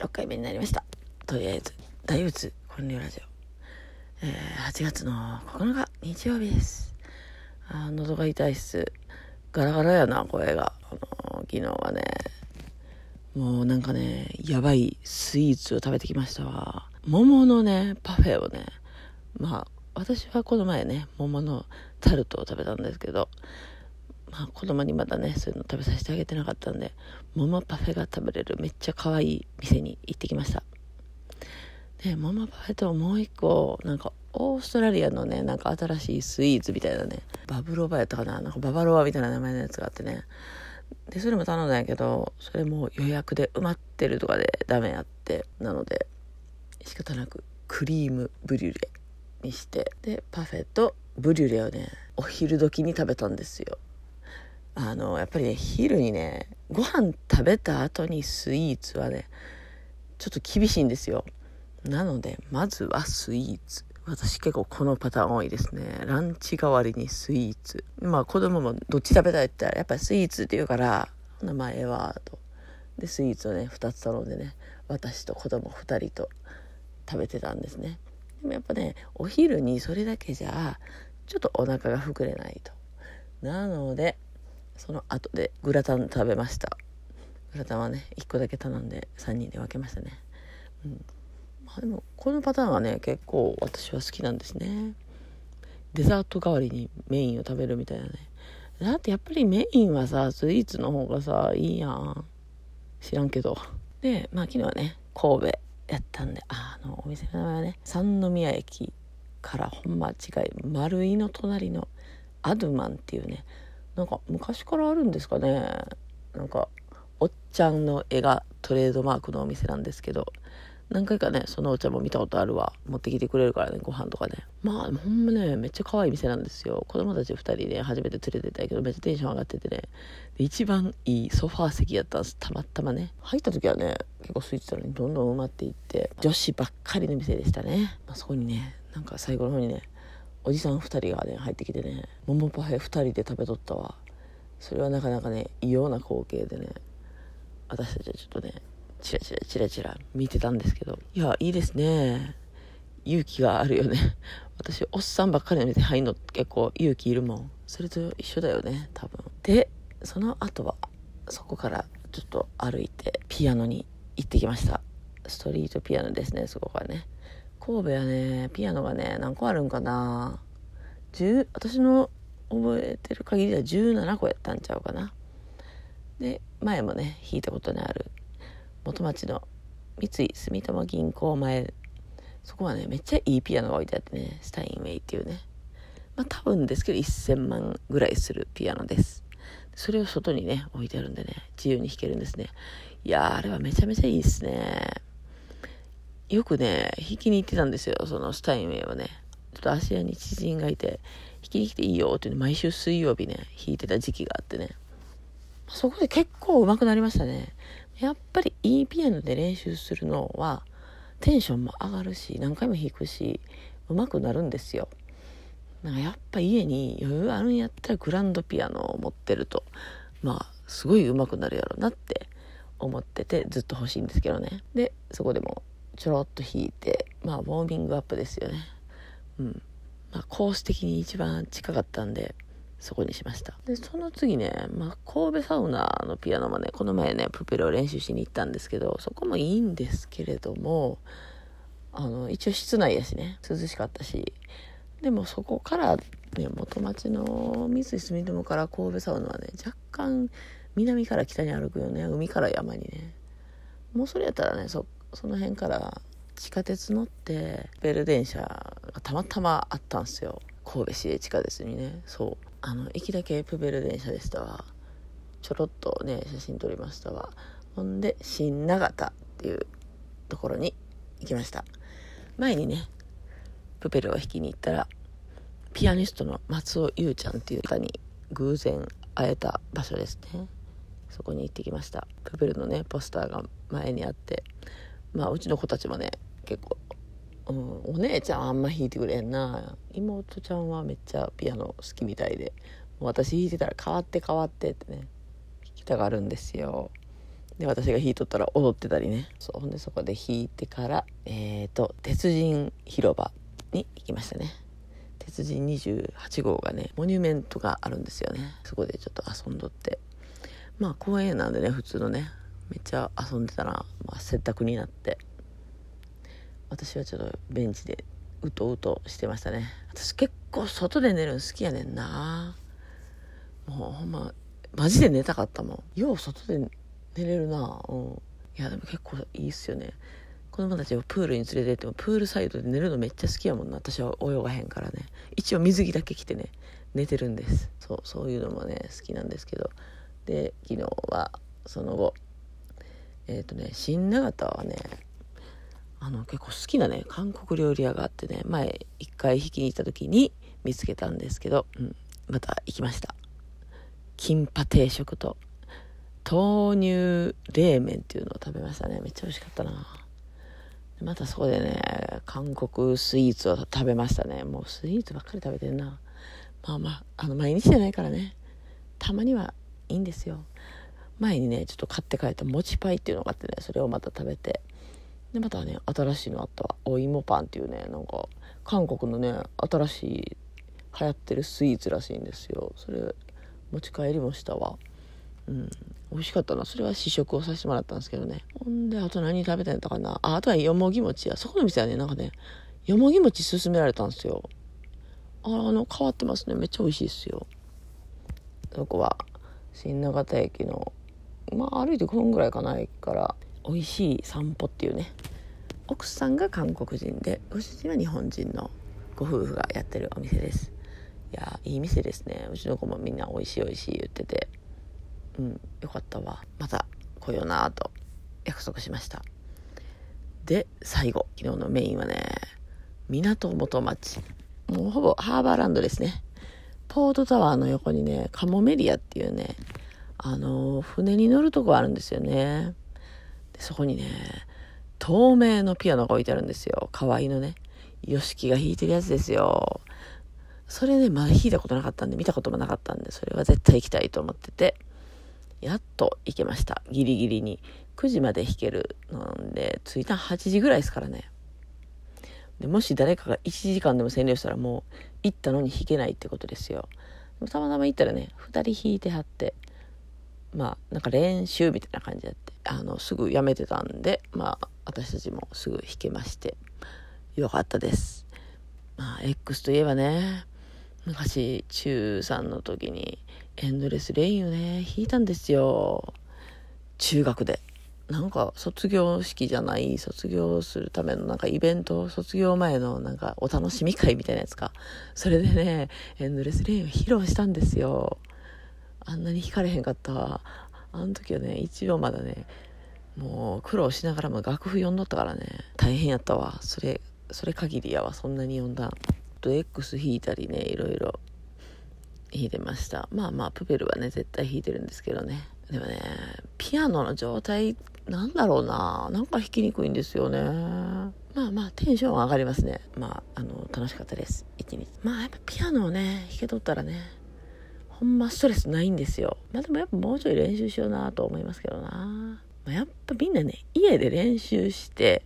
6回目になりました。とりあえず大仏本流ラジオ、えー、8月の9日日曜日です。あ喉が痛いっす。ガラガラやな声が、あのー、昨日はね。もうなんかねやばいスイーツを食べてきましたわ。桃のねパフェをね。まあ私はこの前ね桃のタルトを食べたんですけどまあ、子供にまだねそういうの食べさせてあげてなかったんで桃パフェが食べれるめっちゃ可愛い店に行ってきました。で桃パフェともう一個なんかオーストラリアのねなんか新しいスイーツみたいなねバブロバやったかななんかババロアみたいな名前のやつがあってね。でそれも頼んだんやけどそれも予約で埋まってるとかでダメやってなので仕方なくクリームブリュレにしてでパフェとブリュレをねお昼時に食べたんですよ。あのやっぱりね昼にねご飯食べた後にスイーツはねちょっと厳しいんですよ。なのでまずはスイーツ。私結構このパターン多いですね。ランチ代わりにスイーツ。まあ子供もどっち食べたいって言ったらやっぱりスイーツって言うから名前はと。でスイーツをね2つ頼んでね私と子供2人と食べてたんですね。でもやっぱねお昼にそれだけじゃちょっとお腹が膨れないと。なのでその後でグラタン食べました。グラタンはね1個だけ頼んで3人で分けましたね。うん。まあでもこのパターンはね結構私は好きなんですね。デザート代わりにメインを食べるみたいなね。だってやっぱりメインはさスイーツの方がさいいやん。知らんけど。でまあ昨日はね神戸やったんであのお店の名前はね三宮駅からほんま違い丸井の隣のアドマンっていうねなんか昔からあるんですかね。なんかおっちゃんの絵がトレードマークのお店なんですけど。何回かねそのお茶も見たことあるわ。持ってきてくれるからねご飯とかね。まあほんまねめっちゃ可愛い店なんですよ。子供たち2人ね初めて連れてたけどめっちゃテンション上がっててね。で一番いいソファー席やったんです。たまたまね。入った時はね結構空いてたのにどんどん埋まっていって女子ばっかりの店でしたね、まあ、そこにねなんか最後の方にねおじさん2人がね入ってきてね桃パフェ2人で食べとったわ。それはなかなかね異様な光景でね私たちはちょっとねチラチラチラチラ見てたんですけどいやいいですね。勇気があるよね。私おっさんばっかりの店入んの結構勇気いるもん。それと一緒だよね多分。でその後はそこからちょっと歩いてピアノに行ってきました。ストリートピアノですねそこがね。神戸はねピアノがね何個あるんかな。10私の覚えてる限りでは17個やったんちゃうかな。で前もね弾いたことのある。元町の三井住友銀行前。そこはねめっちゃいいピアノが置いてあってねスタインウェイっていうね。まあ多分ですけど1000万ぐらいするピアノです。それを外にね置いてあるんでね自由に弾けるんですね。いやあれはめちゃめちゃいいですね。よくね、弾きに行ってたんですよ、そのスタインウェイはね。ちょっと芦屋に知人がいて、弾きに来ていいよって毎週水曜日ね、弾いてた時期があってね。そこで結構上手くなりましたね。やっぱりいいピアノで練習するのは、テンションも上がるし、何回も弾くし、上手くなるんですよ。なんかやっぱ家に余裕あるんやったらグランドピアノを持ってると、まあ、すごい上手くなるやろうなって思ってて、ずっと欲しいんですけどね。で、そこでもちょろっと弾いてまあウォーミングアップですよね。うん。まあコース的に一番近かったんでそこにしました。でその次ね、まあ、神戸サウナのピアノもねこの前ねプペルを練習しに行ったんですけどそこもいいんですけれどもあの一応室内やしね涼しかったしでもそこからね元町の三井住友から神戸サウナはね若干南から北に歩くよね海から山にね。もうそれやったらねそその辺から地下鉄乗ってベル電車がたまたまあったんですよ。神戸市営地下鉄にね。そう。あの行きだけプベル電車でしたわ。ちょろっとね写真撮りましたわ。ほんで新長田っていうところに行きました。前にねプペルを弾きに行ったらピアニストの松尾優ちゃんっていう方に偶然会えた場所ですね。そこに行ってきました。プペルのねポスターが前にあってまあうちの子たちもね結構、うん、お姉ちゃんあんま弾いてくれんな。妹ちゃんはめっちゃピアノ好きみたいで。私弾いてたら変わって変わってってね弾きたがるんですよ。で私が弾いとったら踊ってたりね。そうほんでそこで弾いてからえっ、ー、と鉄人広場に行きましたね。鉄人28号がねモニュメントがあるんですよね。そこでちょっと遊んどって。まあ公園なんでね普通のねめっちゃ遊んでたら、まあ、洗濯になって。私はちょっとベンチでうとうとしてましたね。私結構外で寝るの好きやねんな。もうほんまマジで寝たかったもん。よう外で寝れるな。うん。いやでも結構いいっすよね。子供たちをプールに連れてってもプールサイドで寝るのめっちゃ好きやもんな。私は泳がへんからね。一応水着だけ着てね寝てるんです。そうそういうのもね好きなんですけど。で昨日はその後えっ、ー、とね新長田はねあの結構好きなね韓国料理屋があってね前一回引きに行った時に見つけたんですけど、うん、また行きました。キンパ定食と豆乳冷麺っていうのを食べましたね。めっちゃ美味しかったな。またそこでね韓国スイーツを食べましたね。もうスイーツばっかり食べてんな。まあまああの毎日じゃないからね。たまにはいいんですよ。前にねちょっと買って帰った餅パイっていうのがあってねそれをまた食べて。でまたね新しいのあったわ。お芋パンっていうねなんか韓国のね新しい流行ってるスイーツらしいんですよ。それ持ち帰りもしたわ。うん。美味しかったな。それは試食をさせてもらったんですけどね。ほんであと何食べたんやったかな。ああとはよもぎ餅や。そこの店はねなんかねよもぎ餅勧められたんですよ。ああの変わってますね。めっちゃ美味しいですよ。そこは新長田駅のまあ歩いて5分ぐらいかな駅から美味しい散歩っていうね。奥さんが韓国人でご主人は日本人のご夫婦がやってるお店です。いやいい店ですね。うちの子もみんな美味しい美味しい言ってて。うんよかったわ。また来ようなと約束しました。で最後昨日のメインはね港元町。もうほぼハーバーランドですね。ポートタワーの横にねカモメリアっていうねあの、船に乗るとこあるんですよね。でそこにね、透明のピアノが置いてあるんですよ。可愛いのね。ヨシキが弾いてるやつですよ。それね、まだ弾いたことなかったんで、見たこともなかったんで、それは絶対行きたいと思ってて、やっと行けました。ギリギリに。9時まで弾けるので、着いた8時ぐらいですからね。でもし誰かが1時間でも占領したらもう行ったのに弾けないってことですよ。たまたま行ったらね、2人弾いてはって、まあなんか練習みたいな感じでってあのすぐやめてたんでまあ私たちもすぐ弾けましてよかったです。まあ X といえばね昔中3の時にエンドレスレインをね弾いたんですよ。中学で。なんか卒業式じゃない卒業するためのなんかイベント卒業前のなんかお楽しみ会みたいなやつか。それでねエンドレスレインを披露したんですよ。あんなに弾かれへんかった。あの時はね一応まだねもう苦労しながらも楽譜読んどったからね。大変やったわ。それそれ限りやわ。そんなに読んだと X 弾いたりねいろいろ。弾いてました。まあまあプペルはね絶対弾いてるんですけどね。でもねピアノの状態なんだろうな。なんか弾きにくいんですよね。まあまあテンション上がりますね。まああの楽しかったです。一日。まあやっぱピアノをね弾けとったらねほんまストレスないんですよ。まあでもやっぱもうちょい練習しようなと思いますけどな。まあ、やっぱみんなね、家で練習して、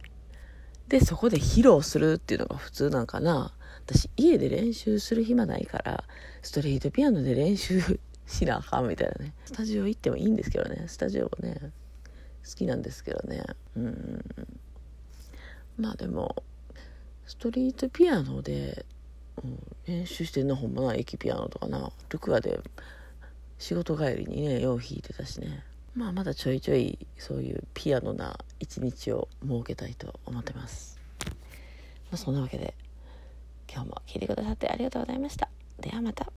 で、そこで披露するっていうのが普通なんかな。私、家で練習する暇ないから、ストリートピアノで練習しなあかんみたいなね。スタジオ行ってもいいんですけどね。スタジオもね、好きなんですけどね。うん。まあでも、ストリートピアノでうん、練習してんのほんまな駅ピアノとかな。ルクアで仕事帰りにねよう弾いてたしね。まあまだちょいちょいそういうピアノな一日を設けたいと思ってます、まあ、そんなわけで今日も聴いてくださってありがとうございました。ではまた。